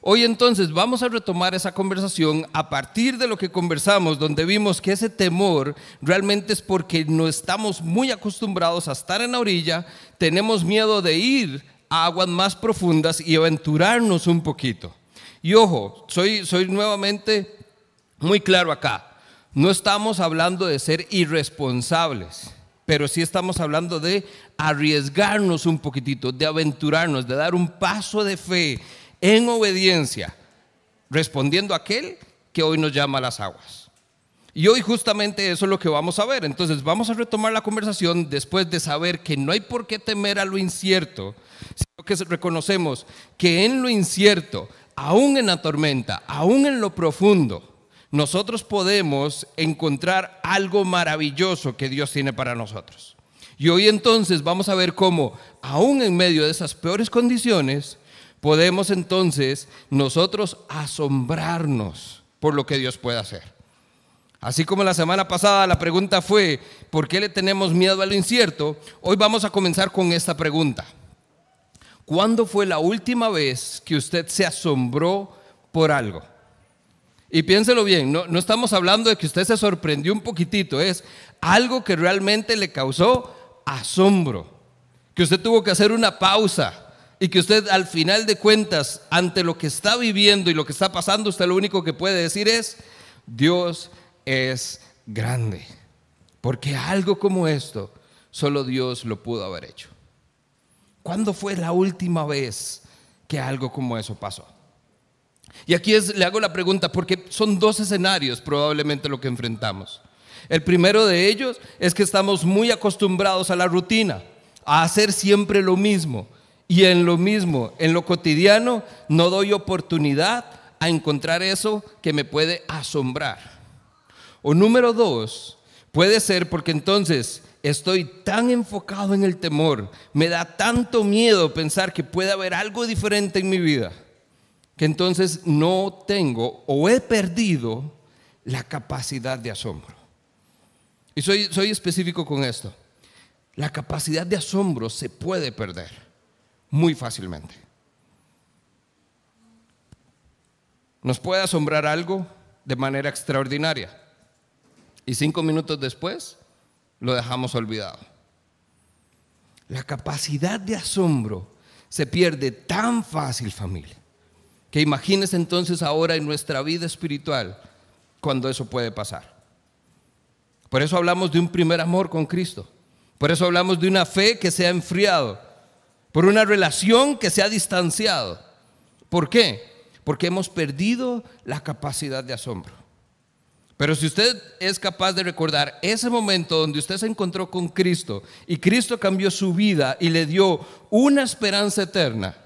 Hoy entonces vamos a retomar esa conversación a partir de lo que conversamos, donde vimos que ese temor realmente es porque no estamos muy acostumbrados a estar en la orilla, tenemos miedo de ir a aguas más profundas y aventurarnos un poquito. Y ojo, soy, soy nuevamente muy claro acá, no estamos hablando de ser irresponsables, pero sí estamos hablando de arriesgarnos un poquitito, de aventurarnos, de dar un paso de fe en obediencia, respondiendo a aquel que hoy nos llama a las aguas. Y hoy justamente eso es lo que vamos a ver. Entonces vamos a retomar la conversación después de saber que no hay por qué temer a lo incierto, sino que reconocemos que en lo incierto, aún en la tormenta, aún en lo profundo, nosotros podemos encontrar algo maravilloso que Dios tiene para nosotros. Y hoy entonces vamos a ver cómo, aún en medio de esas peores condiciones, podemos entonces nosotros asombrarnos por lo que Dios puede hacer. Así como la semana pasada la pregunta fue, ¿por qué le tenemos miedo a lo incierto? Hoy vamos a comenzar con esta pregunta. ¿Cuándo fue la última vez que usted se asombró por algo? Y piénselo bien, no, no, estamos hablando de que usted se sorprendió un poquitito, es algo que realmente le causó asombro, que usted tuvo que hacer una pausa, y que usted al final de cuentas, ante lo que está viviendo y lo que está pasando, usted lo único que puede decir es, Dios es grande. Porque algo como esto, solo Dios lo pudo haber hecho. ¿Cuándo fue la última vez que algo como eso pasó? Y aquí es, le hago la pregunta porque son dos escenarios probablemente lo que enfrentamos. El primero de ellos es que estamos muy acostumbrados a la rutina, a hacer siempre lo mismo y en lo mismo, en lo cotidiano, no doy oportunidad a encontrar eso que me puede asombrar. O número dos, puede ser porque entonces estoy tan enfocado en el temor, me da tanto miedo pensar que puede haber algo diferente en mi vida, que entonces no tengo o he perdido la capacidad de asombro. Y soy, soy específico con esto. La capacidad de asombro se puede perder muy fácilmente. Nos puede asombrar algo de manera extraordinaria y cinco minutos después lo dejamos olvidado. La capacidad de asombro se pierde tan fácil, familia, que imagínese entonces ahora en nuestra vida espiritual cuando eso puede pasar. Por eso hablamos de un primer amor con Cristo. Por eso hablamos de una fe que se ha enfriado por una relación que se ha distanciado. ¿Por qué? Porque hemos perdido la capacidad de asombro. Pero si usted es capaz de recordar ese momento donde usted se encontró con Cristo y Cristo cambió su vida y le dio una esperanza eterna,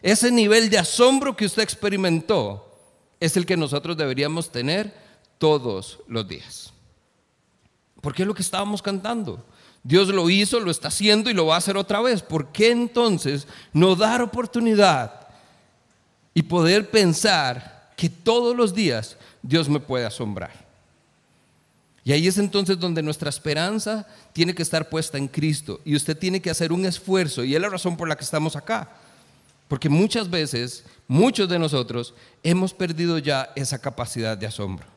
ese nivel de asombro que usted experimentó es el que nosotros deberíamos tener todos los días. Porque es lo que estábamos cantando. Dios lo hizo, lo está haciendo y lo va a hacer otra vez. ¿Por qué entonces no dar oportunidad y poder pensar que todos los días Dios me puede asombrar? Y ahí es entonces donde nuestra esperanza tiene que estar puesta en Cristo y usted tiene que hacer un esfuerzo y es la razón por la que estamos acá. Porque muchas veces, muchos de nosotros hemos perdido ya esa capacidad de asombro.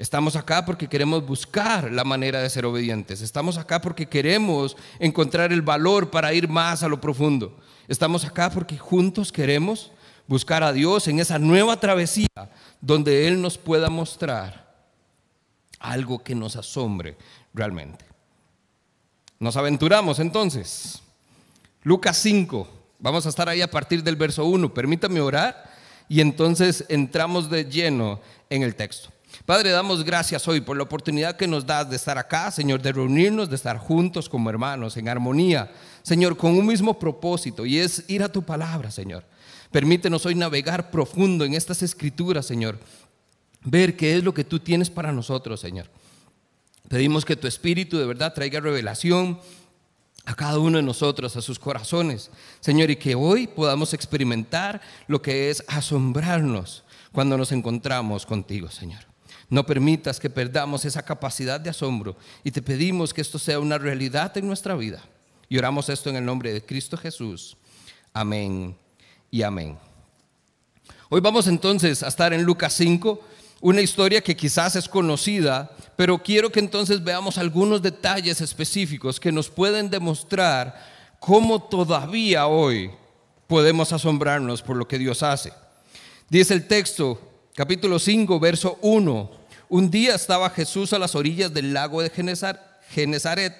Estamos acá porque queremos buscar la manera de ser obedientes. Estamos acá porque queremos encontrar el valor para ir más a lo profundo. Estamos acá porque juntos queremos buscar a Dios en esa nueva travesía donde Él nos pueda mostrar algo que nos asombre realmente. Nos aventuramos entonces. Lucas 5, vamos a estar ahí a partir del verso 1. Permítame orar y entonces entramos de lleno en el texto. Padre, damos gracias hoy por la oportunidad que nos das de estar acá, Señor, de reunirnos, de estar juntos como hermanos, en armonía, Señor, con un mismo propósito y es ir a tu palabra, Señor. Permítenos hoy navegar profundo en estas escrituras, Señor, ver qué es lo que tú tienes para nosotros, Señor. Pedimos que tu Espíritu de verdad traiga revelación a cada uno de nosotros, a sus corazones, Señor, y que hoy podamos experimentar lo que es asombrarnos cuando nos encontramos contigo, Señor. No permitas que perdamos esa capacidad de asombro y te pedimos que esto sea una realidad en nuestra vida. Y oramos esto en el nombre de Cristo Jesús. Amén y amén. Hoy vamos entonces a estar en Lucas 5, una historia que quizás es conocida, pero quiero que entonces veamos algunos detalles específicos que nos pueden demostrar cómo todavía hoy podemos asombrarnos por lo que Dios hace. Dice el texto, capítulo 5, verso 1. Un día estaba Jesús a las orillas del lago de Genezaret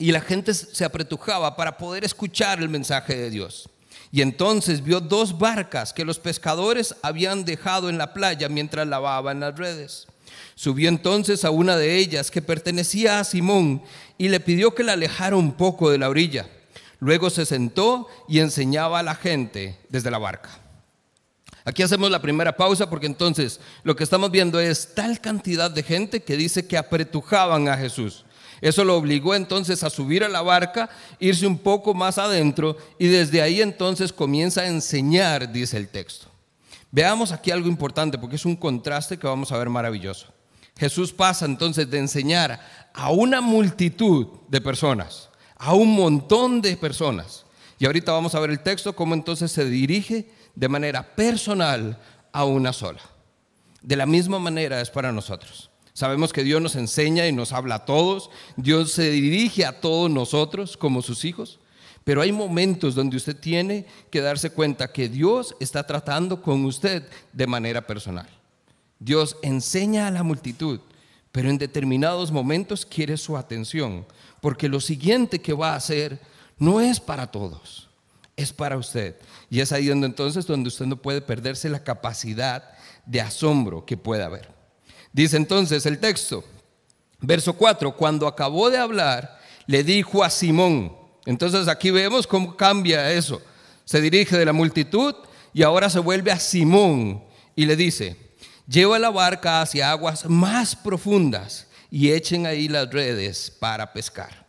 y la gente se apretujaba para poder escuchar el mensaje de Dios. Y entonces vio dos barcas que los pescadores habían dejado en la playa mientras lavaban las redes. Subió entonces a una de ellas que pertenecía a Simón y le pidió que la alejara un poco de la orilla. Luego se sentó y enseñaba a la gente desde la barca. Aquí hacemos la primera pausa porque entonces lo que estamos viendo es tal cantidad de gente que dice que apretujaban a Jesús. Eso lo obligó entonces a subir a la barca, irse un poco más adentro y desde ahí entonces comienza a enseñar, dice el texto. Veamos aquí algo importante porque es un contraste que vamos a ver maravilloso. Jesús pasa entonces de enseñar a una multitud de personas, a un montón de personas. Y ahorita vamos a ver el texto, cómo entonces se dirige de manera personal a una sola. De la misma manera es para nosotros. Sabemos que Dios nos enseña y nos habla a todos, Dios se dirige a todos nosotros como sus hijos, pero hay momentos donde usted tiene que darse cuenta que Dios está tratando con usted de manera personal. Dios enseña a la multitud, pero en determinados momentos quiere su atención, porque lo siguiente que va a hacer no es para todos, es para usted. Y es ahí donde entonces donde usted no puede perderse la capacidad de asombro que puede haber. Dice entonces el texto, verso 4, cuando acabó de hablar, le dijo a Simón, entonces aquí vemos cómo cambia eso. Se dirige de la multitud y ahora se vuelve a Simón y le dice, lleva la barca hacia aguas más profundas y echen ahí las redes para pescar.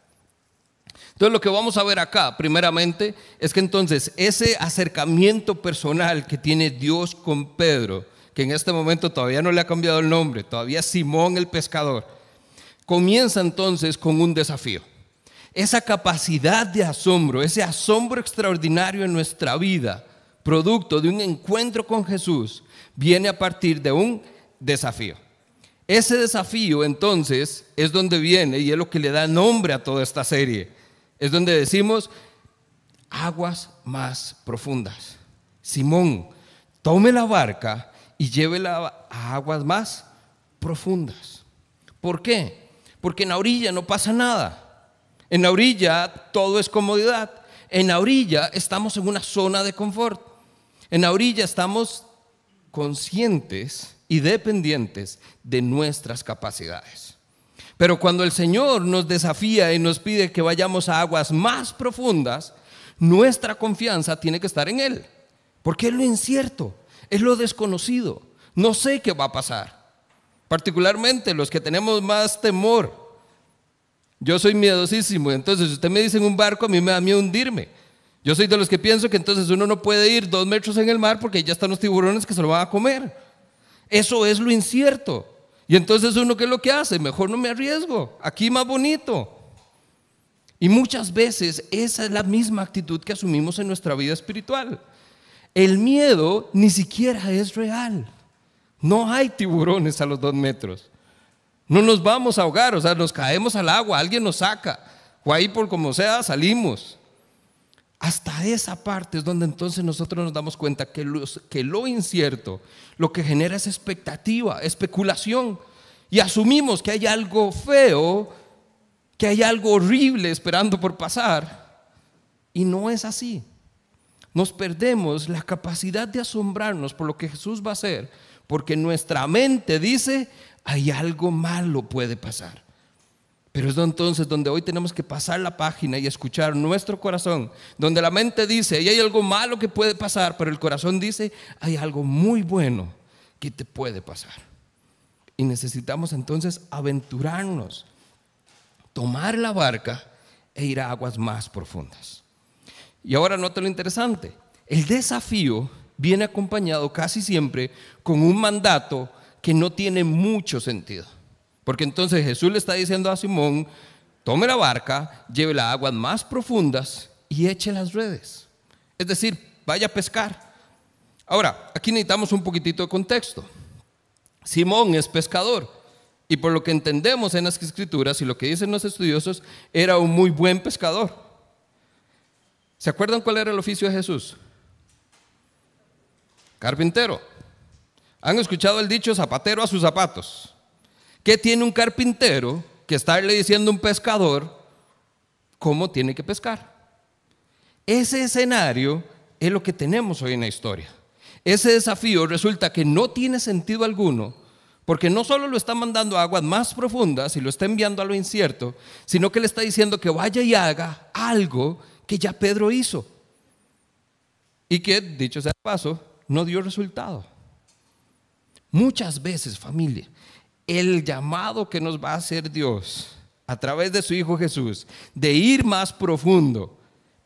Entonces lo que vamos a ver acá, primeramente, es que entonces ese acercamiento personal que tiene Dios con Pedro, que en este momento todavía no le ha cambiado el nombre, todavía Simón el pescador, comienza entonces con un desafío. Esa capacidad de asombro, ese asombro extraordinario en nuestra vida, producto de un encuentro con Jesús, viene a partir de un desafío. Ese desafío entonces es donde viene y es lo que le da nombre a toda esta serie. Es donde decimos aguas más profundas. Simón, tome la barca y llévela a aguas más profundas. ¿Por qué? Porque en la orilla no pasa nada. En la orilla todo es comodidad. En la orilla estamos en una zona de confort. En la orilla estamos conscientes y dependientes de nuestras capacidades. Pero cuando el Señor nos desafía y nos pide que vayamos a aguas más profundas, nuestra confianza tiene que estar en Él. Porque es lo incierto es lo desconocido. No sé qué va a pasar. Particularmente los que tenemos más temor. Yo soy miedosísimo, entonces si usted me dice en un barco, a mí me da miedo hundirme. Yo soy de los que pienso que entonces uno no puede ir dos metros en el mar porque ya están los tiburones que se lo van a comer. Eso es lo incierto. Y entonces uno, ¿qué es lo que hace? Mejor no me arriesgo. Aquí más bonito. Y muchas veces esa es la misma actitud que asumimos en nuestra vida espiritual. El miedo ni siquiera es real. No hay tiburones a los dos metros. No nos vamos a ahogar, o sea, nos caemos al agua, alguien nos saca, o ahí por como sea salimos. Hasta esa parte es donde entonces nosotros nos damos cuenta que, lo incierto lo que genera es expectativa, especulación, y asumimos que hay algo feo, que hay algo horrible esperando por pasar, y no es así. Nos perdemos la capacidad de asombrarnos por lo que Jesús va a hacer, porque nuestra mente dice, hay algo malo puede pasar. Pero es entonces donde hoy tenemos que pasar la página y escuchar nuestro corazón, donde la mente dice, hay algo malo que puede pasar, pero el corazón dice, hay algo muy bueno que te puede pasar. Y necesitamos entonces aventurarnos, tomar la barca e ir a aguas más profundas. Y ahora nota lo interesante. El desafío viene acompañado casi siempre con un mandato que no tiene mucho sentido. Porque entonces Jesús le está diciendo a Simón, tome la barca, lleve las aguas más profundas y eche las redes. Es decir, vaya a pescar. Ahora, aquí necesitamos un poquitito de contexto. Simón es pescador y por lo que entendemos en las escrituras y lo que dicen los estudiosos, era un muy buen pescador. ¿Se acuerdan cuál era el oficio de Jesús? Carpintero. ¿Han escuchado el dicho zapatero a sus zapatos? ¿Qué tiene un carpintero que estarle diciendo a un pescador cómo tiene que pescar? Ese escenario es lo que tenemos hoy en la historia. Ese desafío resulta que no tiene sentido alguno, porque no solo lo está mandando a aguas más profundas y lo está enviando a lo incierto, sino que le está diciendo que vaya y haga algo que ya Pedro hizo. Y que, dicho sea de paso, no dio resultado. Muchas veces, familia, el llamado que nos va a hacer Dios a través de su Hijo Jesús, de ir más profundo,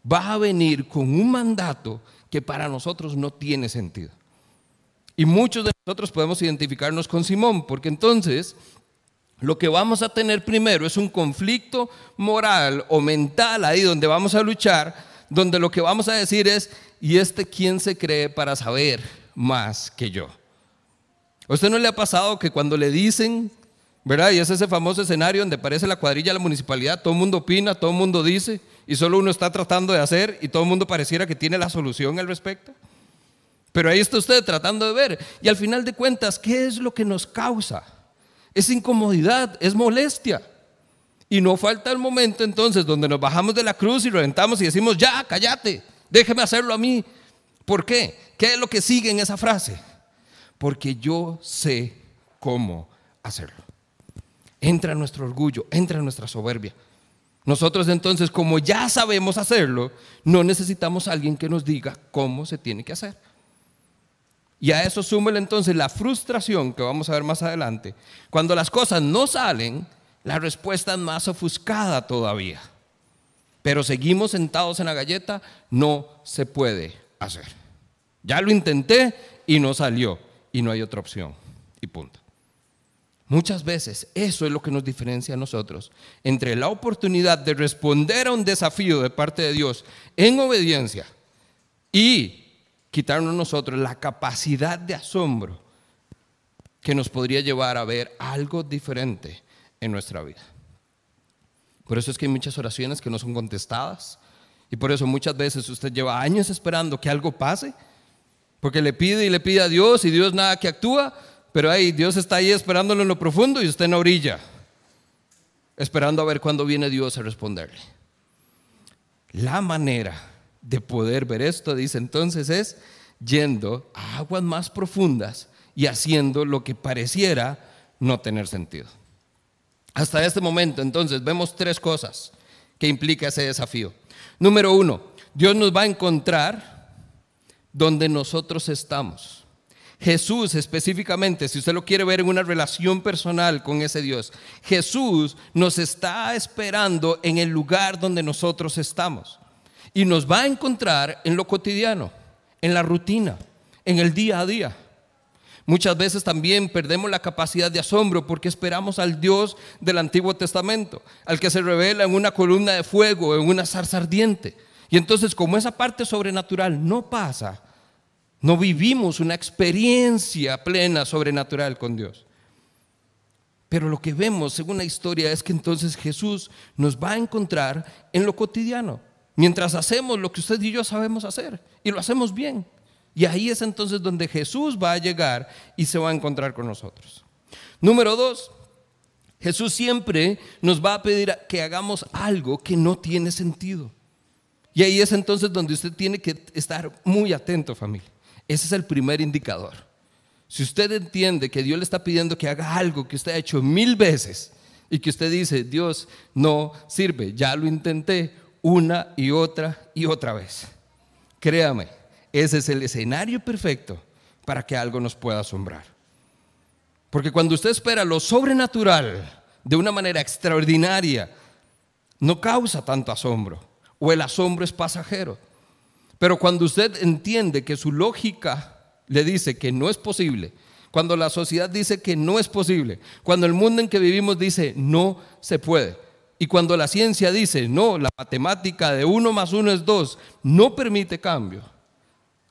va a venir con un mandato que para nosotros no tiene sentido. Y muchos de nosotros podemos identificarnos con Simón, porque entonces lo que vamos a tener primero es un conflicto moral o mental ahí donde vamos a luchar, donde lo que vamos a decir es, ¿y este quién se cree para saber más que yo? ¿A usted no le ha pasado que cuando le dicen, ¿verdad? Y es ese famoso escenario donde aparece la cuadrilla de la municipalidad, todo el mundo opina, todo el mundo dice, y solo uno está tratando de hacer y todo el mundo pareciera que tiene la solución al respecto. Pero ahí está usted tratando de ver. Y al final de cuentas, ¿qué es lo que nos causa? Es incomodidad, es molestia. Y no falta el momento entonces donde nos bajamos de la cruz y reventamos y decimos, ya, cállate, déjeme hacerlo a mí. ¿Por qué? ¿Qué es lo que sigue en esa frase? Porque yo sé cómo hacerlo. Entra nuestro orgullo, entra nuestra soberbia. Nosotros entonces, como ya sabemos hacerlo, no necesitamos a alguien que nos diga cómo se tiene que hacer. Y a eso súmele entonces la frustración que vamos a ver más adelante. Cuando las cosas no salen, la respuesta es más ofuscada todavía. Pero seguimos sentados en la galleta, no se puede hacer. Ya lo intenté y no salió y no hay otra opción. Y punto. Muchas veces eso es lo que nos diferencia a nosotros entre la oportunidad de responder a un desafío de parte de Dios en obediencia y quitarnos nosotros la capacidad de asombro que nos podría llevar a ver algo diferente en nuestra vida. Por eso es que hay muchas oraciones que no son contestadas y por eso muchas veces usted lleva años esperando que algo pase, porque le pide y le pide a Dios y Dios nada que actúa pero ahí Dios está ahí esperándolo en lo profundo y usted en la orilla, esperando a ver cuándo viene Dios a responderle. La manera de poder ver esto, dice entonces, es yendo a aguas más profundas y haciendo lo que pareciera no tener sentido. Hasta este momento, entonces, vemos tres cosas que implica ese desafío. Número uno, Dios nos va a encontrar donde nosotros estamos. Jesús específicamente, si usted lo quiere ver en una relación personal con ese Dios, Jesús nos está esperando en el lugar donde nosotros estamos. Y nos va a encontrar en lo cotidiano, en la rutina, en el día a día. Muchas veces también perdemos la capacidad de asombro porque esperamos al Dios del Antiguo Testamento, al que se revela en una columna de fuego, en una zarza ardiente. Y entonces como esa parte sobrenatural no pasa, no vivimos una experiencia plena sobrenatural con Dios. Pero lo que vemos según la historia es que entonces Jesús nos va a encontrar en lo cotidiano, mientras hacemos lo que usted y yo sabemos hacer y lo hacemos bien. Y ahí es entonces donde Jesús va a llegar y se va a encontrar con nosotros. Número dos, Jesús siempre nos va a pedir que hagamos algo que no tiene sentido. Y ahí es entonces donde usted tiene que estar muy atento, familia. Ese es el primer indicador. Si usted entiende que Dios le está pidiendo que haga algo que usted ha hecho mil veces y que usted dice, Dios no sirve, ya lo intenté una y otra y otra vez. Créame, ese es el escenario perfecto para que algo nos pueda asombrar. Porque cuando usted espera lo sobrenatural de una manera extraordinaria, no causa tanto asombro o el asombro es pasajero. Pero cuando usted entiende que su lógica le dice que no es posible, cuando la sociedad dice que no es posible, cuando el mundo en que vivimos dice no se puede, y cuando la ciencia dice no, la matemática de uno más uno es dos, no permite cambio,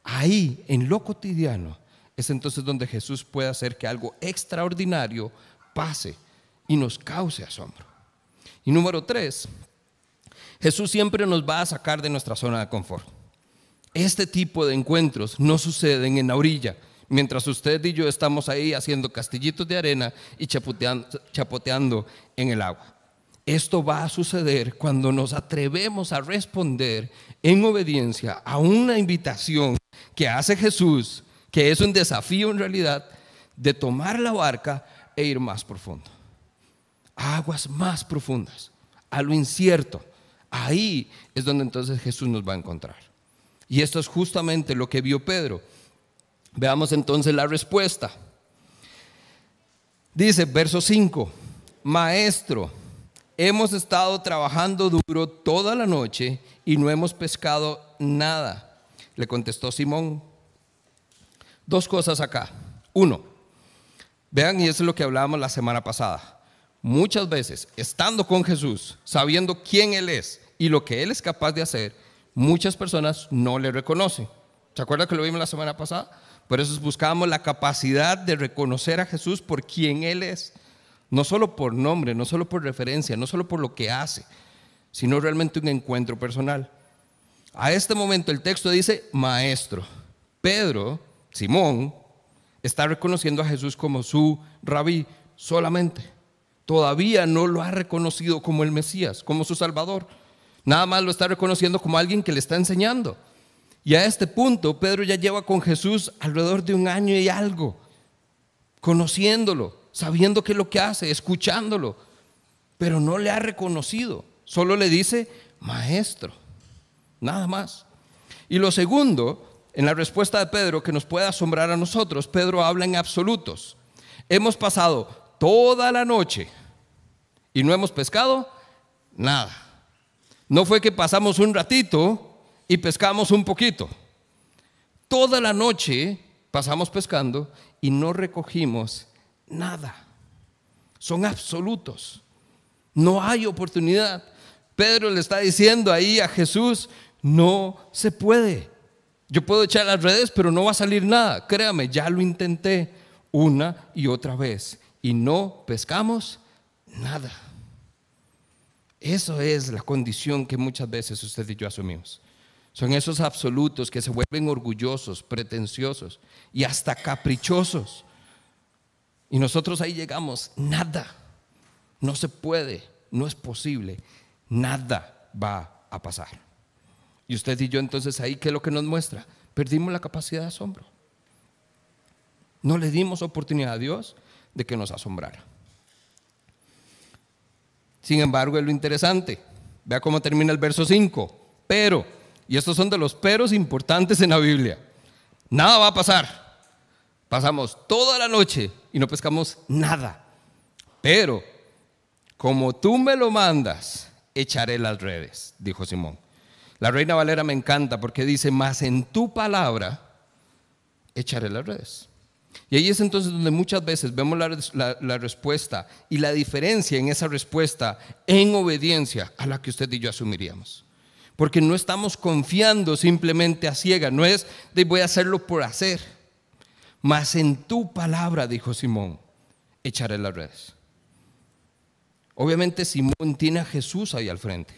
Ahí, en lo cotidiano, es entonces donde Jesús puede hacer que algo extraordinario pase y nos cause asombro. Y número tres, Jesús siempre nos va a sacar de nuestra zona de confort. Este tipo de encuentros no suceden en la orilla, mientras usted y yo estamos ahí haciendo castillitos de arena y chapoteando, en el agua. Esto va a suceder cuando nos atrevemos a responder en obediencia a una invitación que hace Jesús, que es un desafío en realidad, de tomar la barca e ir más profundo. aguas más profundas, a lo incierto Ahí es donde entonces Jesús nos va a encontrar. Y esto es justamente lo que vio Pedro. Veamos entonces la respuesta. Dice, verso 5, Maestro, hemos estado trabajando duro toda la noche y no hemos pescado nada. Le contestó Simón. Dos cosas acá. Uno, vean, y eso es lo que hablábamos la semana pasada. Muchas veces, estando con Jesús, sabiendo quién Él es, y lo que Él es capaz de hacer, muchas personas no le reconocen. ¿Se acuerda que lo vimos la semana pasada? Por eso buscábamos la capacidad de reconocer a Jesús por quien Él es. No solo por nombre, no solo por referencia, no solo por lo que hace, sino realmente un encuentro personal. A este momento el texto dice maestro. Pedro, Simón, está reconociendo a Jesús como su rabí solamente. Todavía no lo ha reconocido como el Mesías, como su Salvador. Nada más lo está reconociendo como alguien que le está enseñando. Y a este punto, Pedro ya lleva con Jesús alrededor de un año y algo, conociéndolo, sabiendo qué es lo que hace, escuchándolo, pero no le ha reconocido. Solo le dice, maestro, nada más. Y lo segundo, en la respuesta de Pedro, que nos puede asombrar a nosotros, Pedro habla en absolutos. Hemos pasado toda la noche y no hemos pescado nada. No fue que pasamos un ratito y pescamos un poquito. Toda la noche pasamos pescando y no recogimos nada. Son absolutos. No hay oportunidad. Pedro le está diciendo ahí a Jesús, no se puede. Yo puedo echar las redes, pero no va a salir nada. Créame, ya lo intenté una y otra vez y no pescamos nada. Eso es la condición que muchas veces usted y yo asumimos. Son esos absolutos que se vuelven orgullosos, pretenciosos y hasta caprichosos. Y nosotros ahí llegamos, nada, no se puede, no es posible, nada va a pasar. Y usted y yo entonces ahí, ¿qué es lo que nos muestra? Perdimos la capacidad de asombro. No le dimos oportunidad a Dios de que nos asombrara. Sin embargo, es lo interesante. Vea cómo termina el verso 5. Pero, y estos son de los peros importantes en la Biblia. Nada va a pasar. Pasamos toda la noche y no pescamos nada. Pero, como tú me lo mandas, echaré las redes, dijo Simón. La Reina Valera me encanta porque dice, más en tu palabra, echaré las redes. Y ahí es entonces donde muchas veces vemos la, respuesta y la diferencia en esa respuesta en obediencia a la que usted y yo asumiríamos. Porque no estamos confiando simplemente a ciega, no es de voy a hacerlo por hacer. Mas en tu palabra, dijo Simón, echaré las redes. Obviamente Simón tiene a Jesús ahí al frente.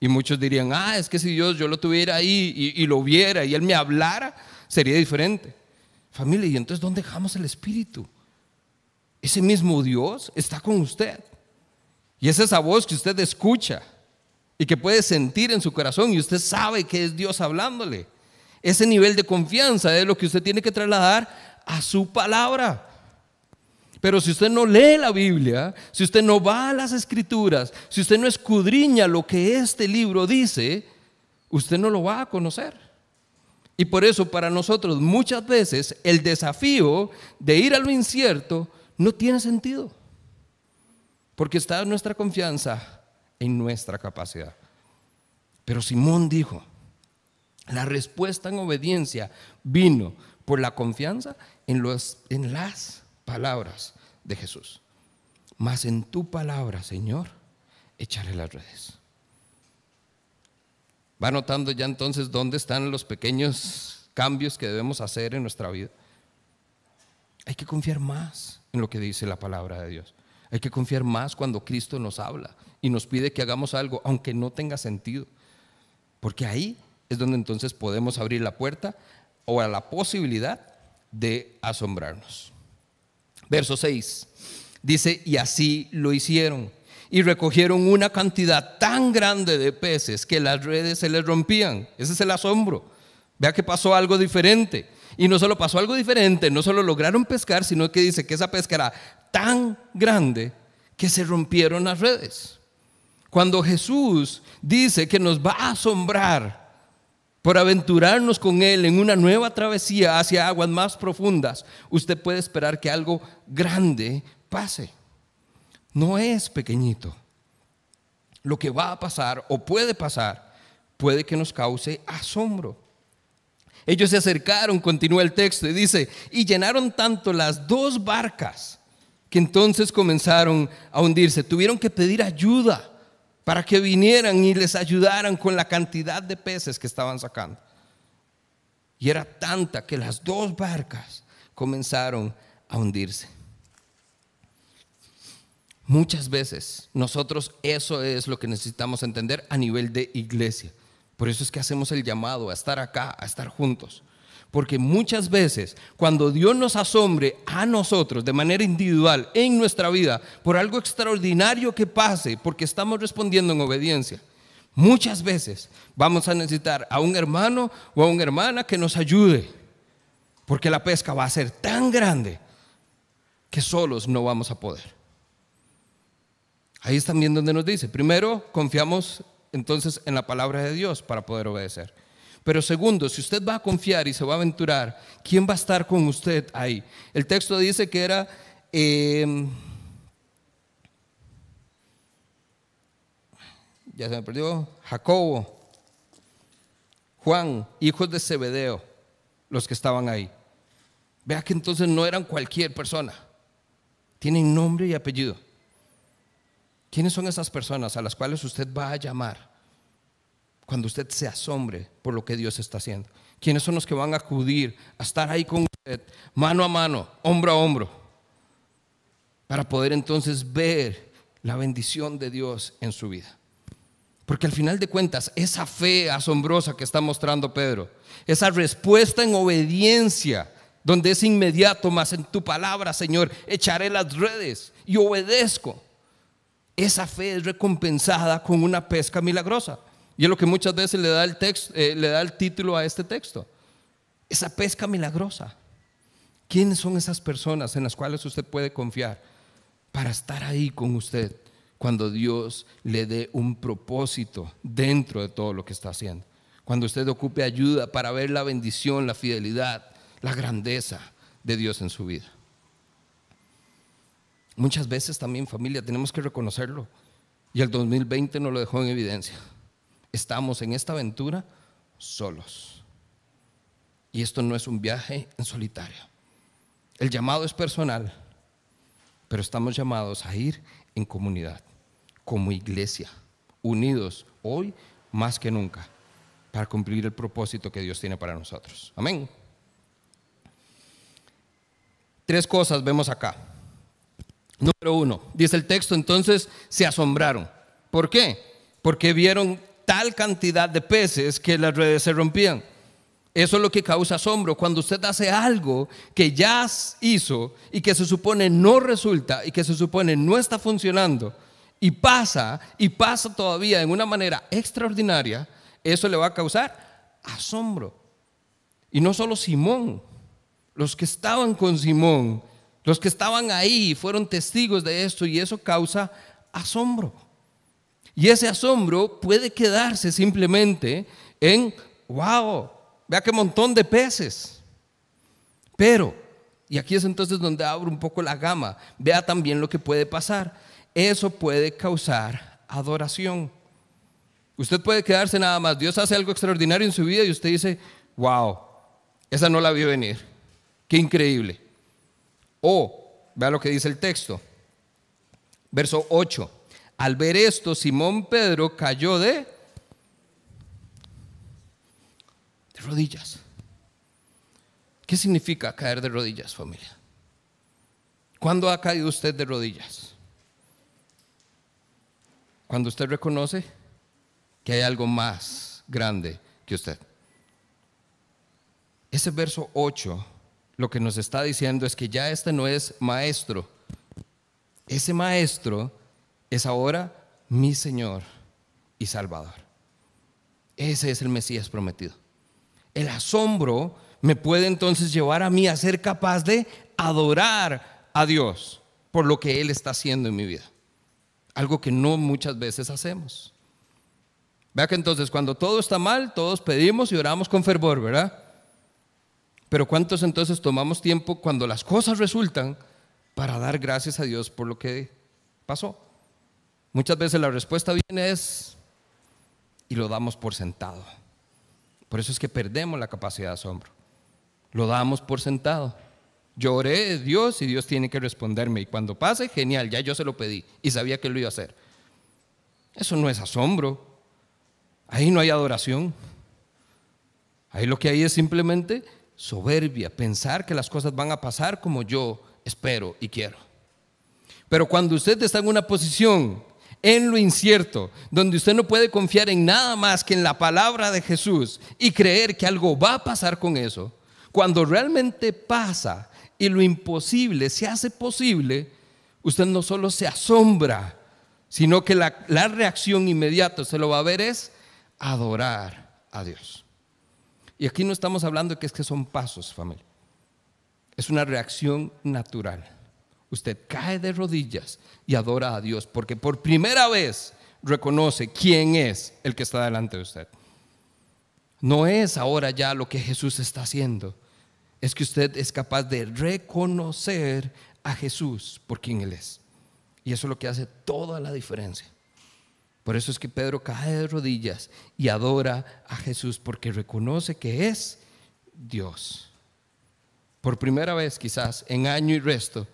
Y muchos dirían, ah, es que si Dios yo lo tuviera ahí y, y lo viera y él me hablara, sería diferente. Familia, ¿y entonces dónde dejamos el Espíritu? Ese mismo Dios está con usted. Y es esa voz que usted escucha y que puede sentir en su corazón y usted sabe que es Dios hablándole. Ese nivel de confianza es lo que usted tiene que trasladar a su palabra. Pero si usted no lee la Biblia, si usted no va a las escrituras, si usted no escudriña lo que este libro dice, usted no lo va a conocer. Y por eso para nosotros muchas veces el desafío de ir a lo incierto no tiene sentido. Porque está nuestra confianza en nuestra capacidad. Pero Simón dijo, la respuesta en obediencia vino por la confianza en, las palabras de Jesús. Mas en tu palabra, Señor, echaré las redes. Va notando ya entonces dónde están los pequeños cambios que debemos hacer en nuestra vida. Hay que confiar más en lo que dice la palabra de Dios. Hay que confiar más cuando Cristo nos habla y nos pide que hagamos algo, aunque no tenga sentido. Porque ahí es donde entonces podemos abrir la puerta o a la posibilidad de asombrarnos. Verso 6 dice, y así lo hicieron. Y recogieron una cantidad tan grande de peces que las redes se les rompían. Ese es el asombro. Vea que pasó algo diferente. Y no solo pasó algo diferente, no solo lograron pescar, sino que dice que esa pesca era tan grande que se rompieron las redes. Cuando Jesús dice que nos va a asombrar por aventurarnos con Él en una nueva travesía hacia aguas más profundas, usted puede esperar que algo grande pase. No es pequeñito. Lo que va a pasar o puede pasar puede que nos cause asombro. Ellos se acercaron, continúa el texto, y dice, y llenaron tanto las dos barcas que entonces comenzaron a hundirse. Tuvieron que pedir ayuda para que vinieran y les ayudaran con la cantidad de peces que estaban sacando. Y era tanta que las dos barcas comenzaron a hundirse. Muchas veces nosotros eso es lo que necesitamos entender a nivel de iglesia. Por eso es que hacemos el llamado a estar acá, a estar juntos. Porque muchas veces cuando Dios nos asombre a nosotros de manera individual en nuestra vida por algo extraordinario que pase, porque estamos respondiendo en obediencia, muchas veces vamos a necesitar a un hermano o a una hermana que nos ayude. Porque la pesca va a ser tan grande que solos no vamos a poder. Ahí es también donde nos dice, primero confiamos entonces en la palabra de Dios para poder obedecer. Pero segundo, si usted va a confiar y se va a aventurar, ¿quién va a estar con usted ahí? El texto dice que era... Em, ya se me perdió, Jacobo, Juan, hijos de Zebedeo, los que estaban ahí. Vea que entonces no eran cualquier persona, tienen nombre y apellido. ¿Quiénes son esas personas a las cuales usted va a llamar cuando usted se asombre por lo que Dios está haciendo? ¿Quiénes son los que van a acudir a estar ahí con usted, mano a mano, hombro a hombro, para poder entonces ver la bendición de Dios en su vida? Porque al final de cuentas, esa fe asombrosa que está mostrando Pedro, esa respuesta en obediencia, donde es inmediato, más en tu palabra, Señor, echaré las redes y obedezco esa fe es recompensada con una pesca milagrosa. Y es lo que muchas veces le da el, texto, eh, le da el título a este texto. Esa pesca milagrosa. ¿Quiénes son esas personas en las cuales usted puede confiar para estar ahí con usted cuando Dios le dé un propósito dentro de todo lo que está haciendo? Cuando usted ocupe ayuda para ver la bendición, la fidelidad, la grandeza de Dios en su vida. Muchas veces también familia tenemos que reconocerlo. Y el 2020 nos lo dejó en evidencia. Estamos en esta aventura solos. Y esto no es un viaje en solitario. El llamado es personal, pero estamos llamados a ir en comunidad, como iglesia, unidos hoy más que nunca, para cumplir el propósito que Dios tiene para nosotros. Amén. Tres cosas vemos acá. Número uno, dice el texto, entonces se asombraron. ¿Por qué? Porque vieron tal cantidad de peces que las redes se rompían. Eso es lo que causa asombro. Cuando usted hace algo que ya hizo y que se supone no resulta y que se supone no está funcionando y pasa y pasa todavía en una manera extraordinaria, eso le va a causar asombro. Y no solo Simón, los que estaban con Simón los que estaban ahí fueron testigos de esto y eso causa asombro. Y ese asombro puede quedarse simplemente en, wow, vea qué montón de peces. Pero, y aquí es entonces donde abro un poco la gama, vea también lo que puede pasar. Eso puede causar adoración. Usted puede quedarse nada más, Dios hace algo extraordinario en su vida y usted dice, wow, esa no la vi venir. Qué increíble. O, vea lo que dice el texto, verso 8. Al ver esto, Simón Pedro cayó de, de rodillas. ¿Qué significa caer de rodillas, familia? ¿Cuándo ha caído usted de rodillas? Cuando usted reconoce que hay algo más grande que usted. Ese verso 8 lo que nos está diciendo es que ya este no es maestro. Ese maestro es ahora mi Señor y Salvador. Ese es el Mesías prometido. El asombro me puede entonces llevar a mí a ser capaz de adorar a Dios por lo que Él está haciendo en mi vida. Algo que no muchas veces hacemos. Vea que entonces cuando todo está mal, todos pedimos y oramos con fervor, ¿verdad? Pero ¿cuántos entonces tomamos tiempo cuando las cosas resultan para dar gracias a Dios por lo que pasó? Muchas veces la respuesta viene es y lo damos por sentado. Por eso es que perdemos la capacidad de asombro. Lo damos por sentado. Yo oré Dios y Dios tiene que responderme. Y cuando pase, genial, ya yo se lo pedí y sabía que lo iba a hacer. Eso no es asombro. Ahí no hay adoración. Ahí lo que hay es simplemente soberbia, pensar que las cosas van a pasar como yo espero y quiero. Pero cuando usted está en una posición en lo incierto, donde usted no puede confiar en nada más que en la palabra de Jesús y creer que algo va a pasar con eso, cuando realmente pasa y lo imposible se hace posible, usted no solo se asombra, sino que la, la reacción inmediata, se lo va a ver, es adorar a Dios. Y aquí no estamos hablando de que es que son pasos, familia. Es una reacción natural usted cae de rodillas y adora a Dios, porque por primera vez reconoce quién es el que está delante de usted. No es ahora ya lo que Jesús está haciendo, es que usted es capaz de reconocer a Jesús por quien Él es. Y eso es lo que hace toda la diferencia. Por eso es que Pedro cae de rodillas y adora a Jesús porque reconoce que es Dios. Por primera vez quizás en año y resto,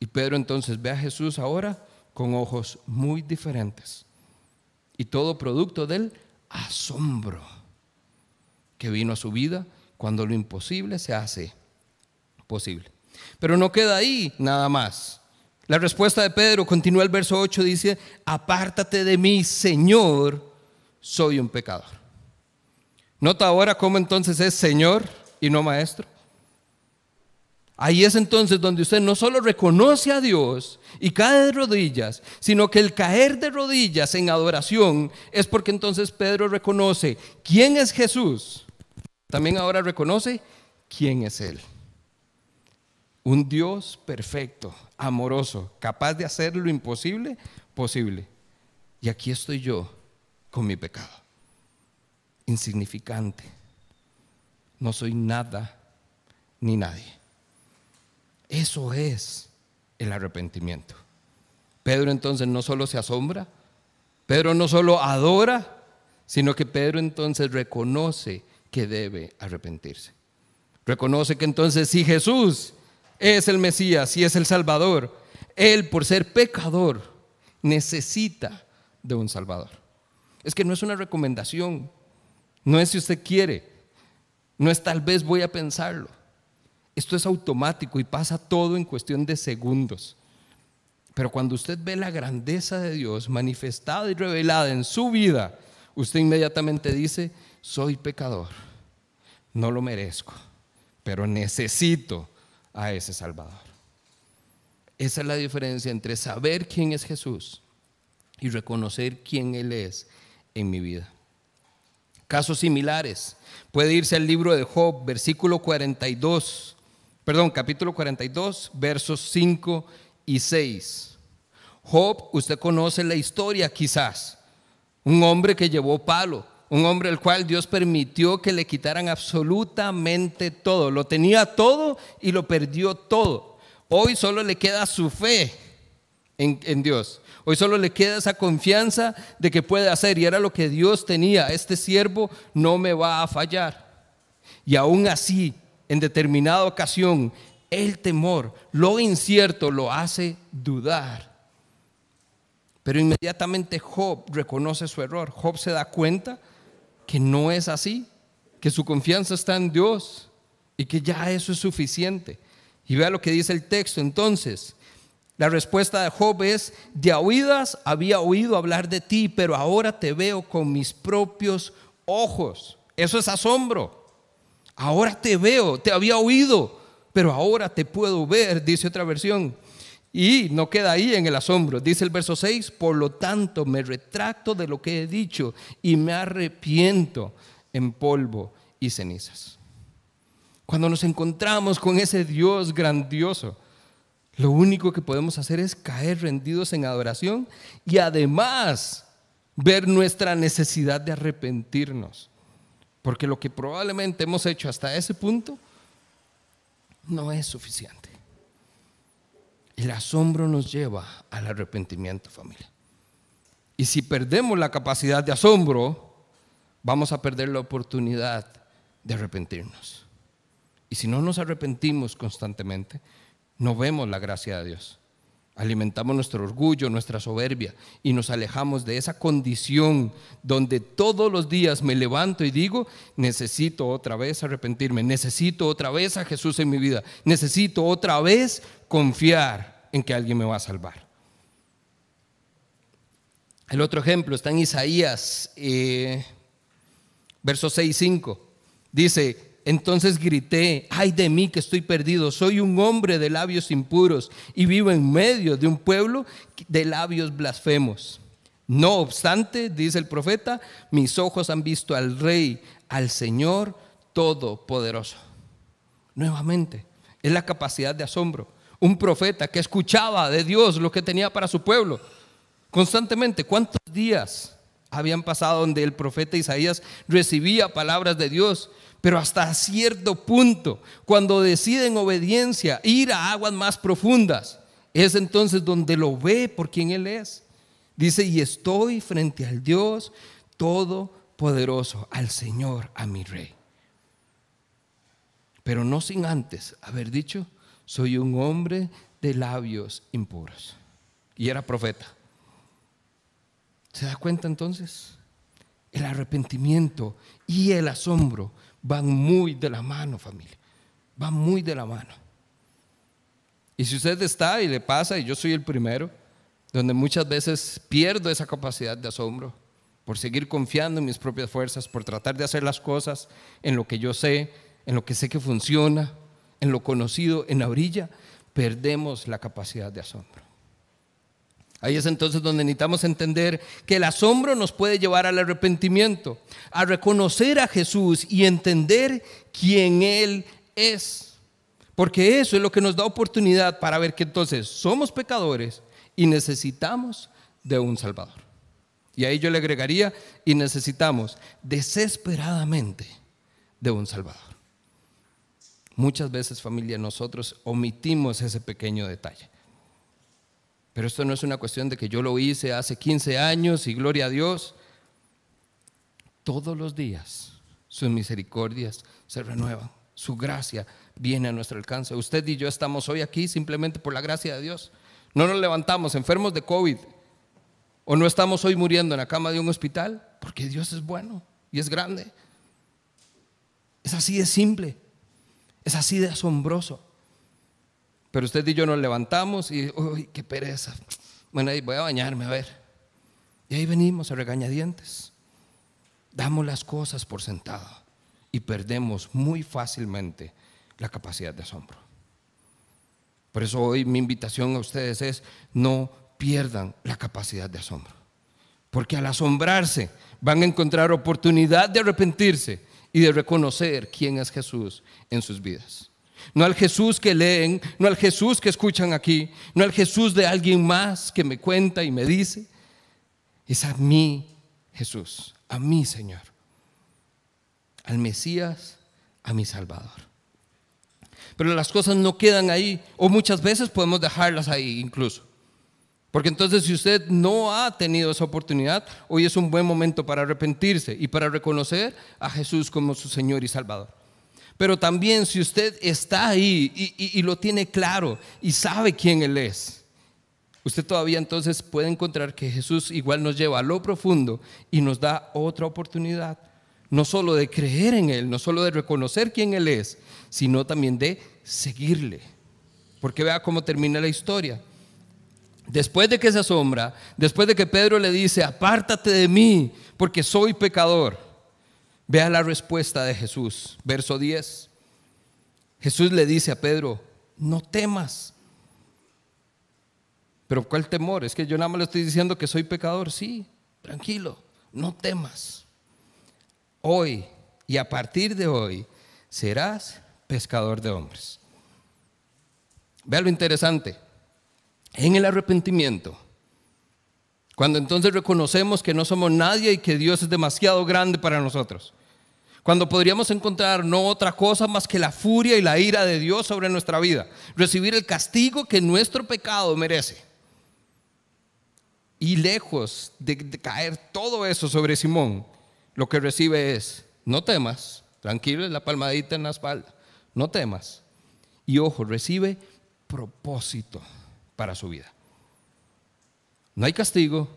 y Pedro entonces ve a Jesús ahora con ojos muy diferentes. Y todo producto del asombro que vino a su vida cuando lo imposible se hace posible. Pero no queda ahí nada más. La respuesta de Pedro continúa el verso 8, dice, apártate de mí, Señor, soy un pecador. Nota ahora cómo entonces es Señor y no Maestro. Ahí es entonces donde usted no solo reconoce a Dios y cae de rodillas, sino que el caer de rodillas en adoración es porque entonces Pedro reconoce quién es Jesús. También ahora reconoce quién es Él. Un Dios perfecto, amoroso, capaz de hacer lo imposible posible. Y aquí estoy yo con mi pecado. Insignificante. No soy nada ni nadie. Eso es el arrepentimiento. Pedro entonces no solo se asombra, Pedro no solo adora, sino que Pedro entonces reconoce que debe arrepentirse. Reconoce que entonces si Jesús es el Mesías, si es el Salvador, Él por ser pecador necesita de un Salvador. Es que no es una recomendación, no es si usted quiere, no es tal vez voy a pensarlo. Esto es automático y pasa todo en cuestión de segundos. Pero cuando usted ve la grandeza de Dios manifestada y revelada en su vida, usted inmediatamente dice, soy pecador, no lo merezco, pero necesito a ese Salvador. Esa es la diferencia entre saber quién es Jesús y reconocer quién Él es en mi vida. Casos similares. Puede irse al libro de Job, versículo 42 perdón, capítulo 42, versos 5 y 6. Job, usted conoce la historia quizás. Un hombre que llevó palo, un hombre al cual Dios permitió que le quitaran absolutamente todo. Lo tenía todo y lo perdió todo. Hoy solo le queda su fe en, en, Dios. Hoy solo le queda esa confianza de que puede hacer. Y era lo que Dios tenía. Este siervo no me va a fallar. Y aún así, en determinada ocasión, el temor, lo incierto, lo hace dudar. Pero inmediatamente Job reconoce su error. Job se da cuenta que no es así, que su confianza está en Dios y que ya eso es suficiente. Y vea lo que dice el texto entonces. La respuesta de Job es, de oídas había oído hablar de ti, pero ahora te veo con mis propios ojos. Eso es asombro. Ahora te veo, te había oído, pero ahora te puedo ver, dice otra versión. Y no queda ahí en el asombro. Dice el verso 6, por lo tanto me retracto de lo que he dicho y me arrepiento en polvo y cenizas. Cuando nos encontramos con ese Dios grandioso, lo único que podemos hacer es caer rendidos en adoración y además ver nuestra necesidad de arrepentirnos. Porque lo que probablemente hemos hecho hasta ese punto no es suficiente. El asombro nos lleva al arrepentimiento, familia. Y si perdemos la capacidad de asombro, vamos a perder la oportunidad de arrepentirnos. Y si no nos arrepentimos constantemente, no vemos la gracia de Dios. Alimentamos nuestro orgullo, nuestra soberbia y nos alejamos de esa condición donde todos los días me levanto y digo, necesito otra vez arrepentirme, necesito otra vez a Jesús en mi vida, necesito otra vez confiar en que alguien me va a salvar. El otro ejemplo está en Isaías, eh, verso 6, 5. Dice, entonces grité, ay de mí que estoy perdido, soy un hombre de labios impuros y vivo en medio de un pueblo de labios blasfemos. No obstante, dice el profeta, mis ojos han visto al Rey, al Señor Todopoderoso. Nuevamente, es la capacidad de asombro. Un profeta que escuchaba de Dios lo que tenía para su pueblo constantemente. ¿Cuántos días habían pasado donde el profeta Isaías recibía palabras de Dios pero hasta cierto punto, cuando decide en obediencia ir a aguas más profundas, es entonces donde lo ve por quien Él es. Dice, y estoy frente al Dios Todopoderoso, al Señor, a mi Rey. Pero no sin antes haber dicho, soy un hombre de labios impuros. Y era profeta. ¿Se da cuenta entonces? El arrepentimiento y el asombro van muy de la mano, familia. Van muy de la mano. Y si usted está y le pasa, y yo soy el primero, donde muchas veces pierdo esa capacidad de asombro por seguir confiando en mis propias fuerzas, por tratar de hacer las cosas en lo que yo sé, en lo que sé que funciona, en lo conocido, en la orilla, perdemos la capacidad de asombro. Ahí es entonces donde necesitamos entender que el asombro nos puede llevar al arrepentimiento, a reconocer a Jesús y entender quién Él es. Porque eso es lo que nos da oportunidad para ver que entonces somos pecadores y necesitamos de un Salvador. Y ahí yo le agregaría, y necesitamos desesperadamente de un Salvador. Muchas veces familia nosotros omitimos ese pequeño detalle. Pero esto no es una cuestión de que yo lo hice hace 15 años y gloria a Dios. Todos los días sus misericordias se renuevan, su gracia viene a nuestro alcance. Usted y yo estamos hoy aquí simplemente por la gracia de Dios. No nos levantamos enfermos de COVID o no estamos hoy muriendo en la cama de un hospital porque Dios es bueno y es grande. Es así de simple, es así de asombroso. Pero usted y yo nos levantamos y, uy, qué pereza. Bueno, ahí voy a bañarme, a ver. Y ahí venimos a regañadientes. Damos las cosas por sentado y perdemos muy fácilmente la capacidad de asombro. Por eso hoy mi invitación a ustedes es no pierdan la capacidad de asombro. Porque al asombrarse van a encontrar oportunidad de arrepentirse y de reconocer quién es Jesús en sus vidas. No al Jesús que leen, no al Jesús que escuchan aquí, no al Jesús de alguien más que me cuenta y me dice. Es a mí, Jesús, a mí, Señor. Al Mesías, a mi Salvador. Pero las cosas no quedan ahí, o muchas veces podemos dejarlas ahí incluso. Porque entonces si usted no ha tenido esa oportunidad, hoy es un buen momento para arrepentirse y para reconocer a Jesús como su Señor y Salvador. Pero también si usted está ahí y, lo tiene claro y sabe quién Él es, usted todavía entonces puede encontrar que Jesús igual nos lleva a lo profundo y nos da otra oportunidad. no solo de creer en Él, no solo de reconocer quién Él es, sino también de seguirle. Porque vea cómo termina la historia. Después de que se asombra, después de que Pedro le dice, apártate de mí, porque soy pecador, vea la respuesta de Jesús, verso 10. Jesús le dice a Pedro, no temas. Pero ¿cuál temor? Es que yo nada más le estoy diciendo que soy pecador. Sí, tranquilo, no temas. Hoy y a partir de hoy serás pescador de hombres. Vea lo interesante en el arrepentimiento, cuando entonces reconocemos que no somos nadie y que Dios es demasiado grande para nosotros, cuando podríamos encontrar no otra cosa más que la furia y la ira de Dios sobre nuestra vida, recibir el castigo que nuestro pecado merece. Y lejos de, caer todo eso sobre Simón, lo que recibe es, no temas, tranquilo, la palmadita en la espalda, no temas. Y ojo, recibe propósito para su vida. No hay castigo,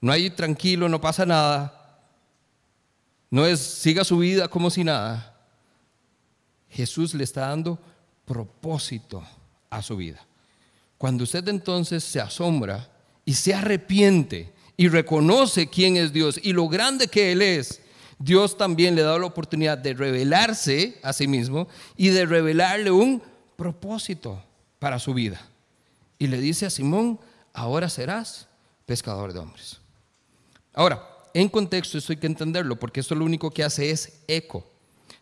no hay tranquilo, no pasa nada. No es siga su vida como si nada. Jesús le está dando propósito a su vida. Cuando usted entonces se asombra y se arrepiente y reconoce quién es Dios y lo grande que Él es, Dios también le da la oportunidad de revelarse a sí mismo y de revelarle un propósito para su vida y le dice a Simón, ahora serás pescador de hombres. Ahora, en contexto esto hay que entenderlo, porque esto lo único que hace es eco.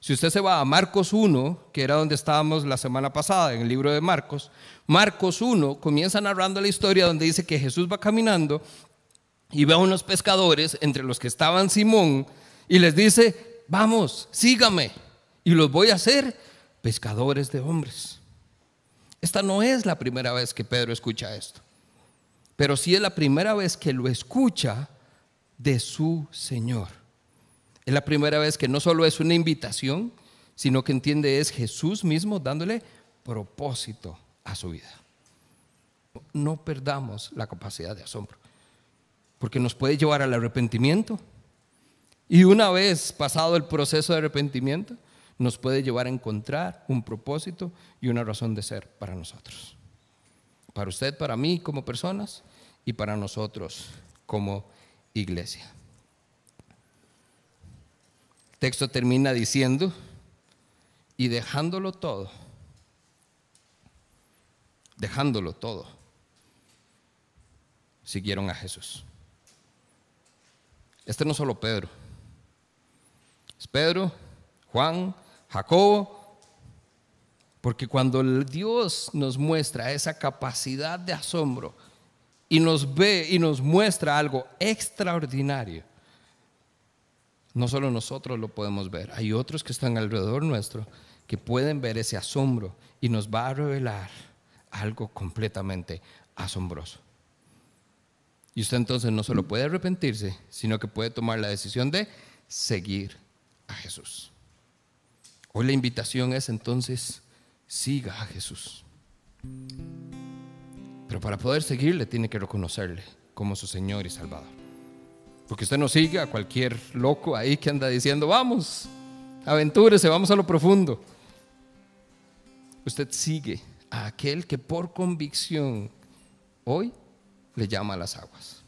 Si usted se va a Marcos 1, que era donde estábamos la semana pasada, en el libro de Marcos, Marcos 1 comienza narrando la historia donde dice que Jesús va caminando y ve a unos pescadores, entre los que estaban Simón, y les dice, vamos, sígame, y los voy a hacer pescadores de hombres. Esta no es la primera vez que Pedro escucha esto, pero sí es la primera vez que lo escucha de su Señor. Es la primera vez que no solo es una invitación, sino que entiende es Jesús mismo dándole propósito a su vida. No perdamos la capacidad de asombro, porque nos puede llevar al arrepentimiento. Y una vez pasado el proceso de arrepentimiento, nos puede llevar a encontrar un propósito y una razón de ser para nosotros. Para usted, para mí como personas y para nosotros como iglesia. El texto termina diciendo, y dejándolo todo, dejándolo todo, siguieron a Jesús. Este no solo Pedro, es Pedro, Juan, Jacobo, porque cuando Dios nos muestra esa capacidad de asombro y nos ve y nos muestra algo extraordinario, no solo nosotros lo podemos ver, hay otros que están alrededor nuestro que pueden ver ese asombro y nos va a revelar algo completamente asombroso. Y usted entonces no solo puede arrepentirse, sino que puede tomar la decisión de seguir a Jesús. Hoy la invitación es entonces, siga a Jesús. Pero para poder seguirle tiene que reconocerle como su Señor y Salvador. Porque usted no sigue a cualquier loco ahí que anda diciendo, vamos, aventúrese, vamos a lo profundo. Usted sigue a aquel que por convicción hoy le llama a las aguas.